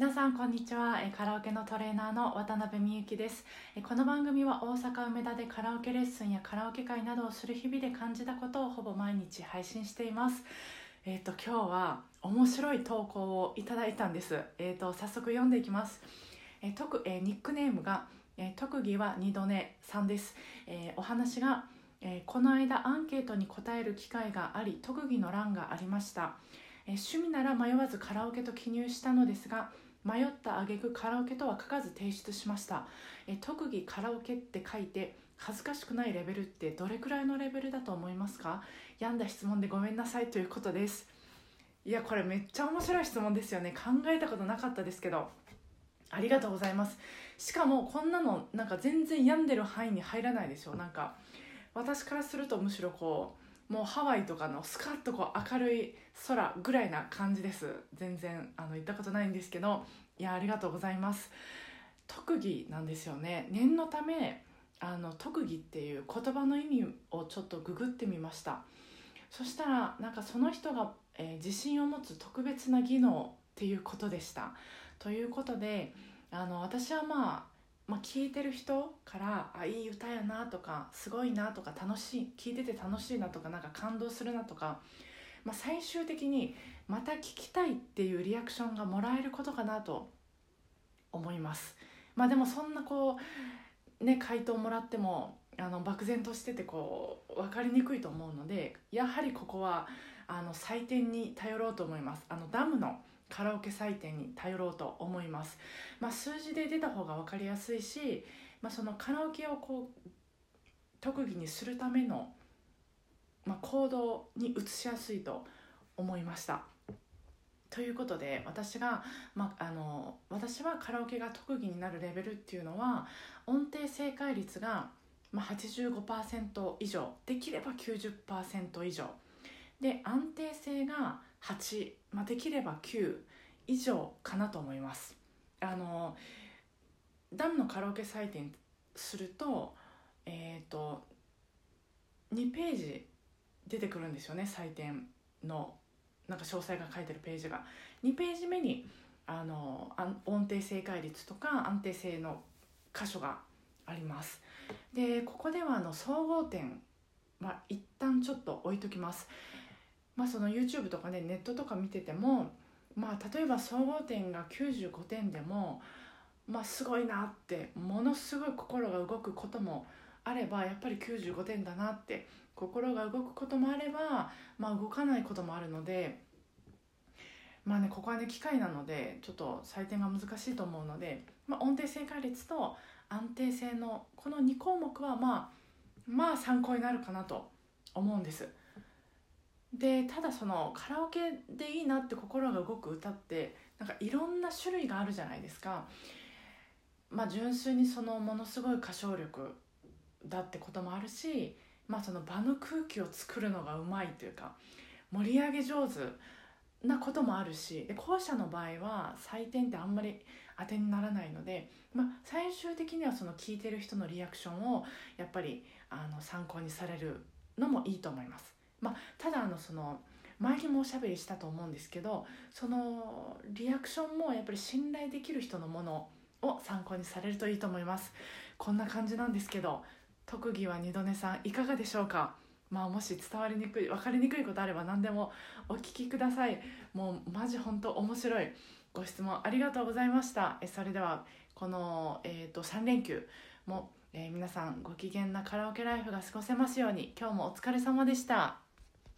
皆さんこんにちは。カラオケのトレーナーの渡辺美幸です。この番組は大阪梅田でカラオケレッスンやカラオケ会などをする日々で感じたことをほぼ毎日配信しています。えっ、ー、と今日は面白い投稿をいただいたんです。えっ、ー、と早速読んでいきます。えー、特えニックネームが、え特技は二度寝さんです、えお話が、えこの間アンケートに答える機会があり特技の欄がありました。え趣味なら迷わずカラオケと記入したのですが迷った挙句カラオケとは書かず提出しました。え特技カラオケって書いて恥ずかしくないレベルってどれくらいのレベルだと思いますか？病んだ質問でごめんなさいということです。いやこれめっちゃ面白い質問ですよね。考えたことなかったですけど。ありがとうございます。しかもこんなのなんか全然病んでる範囲に入らないでしょ？なんか私からするとむしろこうもうハワイとかのスカッとこう明るい空ぐらいな感じです。全然あの行ったことないんですけど。いやありがとうございます。特技なんですよね。念のためあの特技っていう言葉の意味をちょっとググってみました。そしたらなんかその人が、えー、自信を持つ特別な技能っていうことでした。ということであの私はまあまあ、聞いてる人からあいい歌やなとかすごいなとか楽しい聞いてて楽しいなとかなんか感動するなとか、まあ、最終的にまた聞きたいっていうリアクションがもらえることかなと思います。まあ、でもそんなこうね回答もらってもあの漠然としててこう分かりにくいと思うのでやはりここはあの採点に頼ろうと思います。あのダムのカラオケ採点に頼ろうと思います、まあ、数字で出た方が分かりやすいし、まあ、そのカラオケをこう特技にするための、まあ、行動に移しやすいと思いました。ということで私が、まあ、あの私はカラオケが特技になるレベルっていうのは音程正解率が、ま、85%以上。できれば90%以上。で安定性が8、まあ、できれば9以上かなと思います。あのダムのカラオケ採点するとえっ、ー、と2ページ出てくるんですよね採点のなんか詳細が書いてるページが。2ページ目にあの音程正解率とか安定性の箇所があります。でここではあの総合点は一旦ちょっと置いときます。まあ、その YouTube とかねネットとか見てても、まあ、例えば総合点が95点でも、まあ、すごいなってものすごい心が動くこともあればやっぱり95点だなって心が動くこともあれば、まあ、動かないこともあるのでまあねここはね機械なのでちょっと採点が難しいと思うので、まあ、音程正解率と安定性のこの2項目はまあまあ参考になるかなと思うんです。でただそのカラオケでいいなって心が動く歌ってなんかいろんな種類があるじゃないですか。まあ、純粋にそのものすごい歌唱力だってこともあるし、まあ、その場の空気を作るのがうまいというか盛り上げ上手なこともあるし後者の場合は採点ってあんまり当てにならないので、まあ、最終的にはその聞いてる人のリアクションをやっぱりあの参考にされるのもいいと思います。まあ、ただあのその前にもおしゃべりしたと思うんですけどそのリアクションもやっぱり信頼できる人のものを参考にされるといいと思います。こんな感じなんですけど特技は二度寝さんいかがでしょうか？まあもし伝わりにくい分かりにくいことあれば何でもお聞きください。もうマジ本当面白い。ご質問ありがとうございました。えそれではこの、えーと、3連休も、えー、皆さんご機嫌なカラオケライフが過ごせますように今日もお疲れ様でした。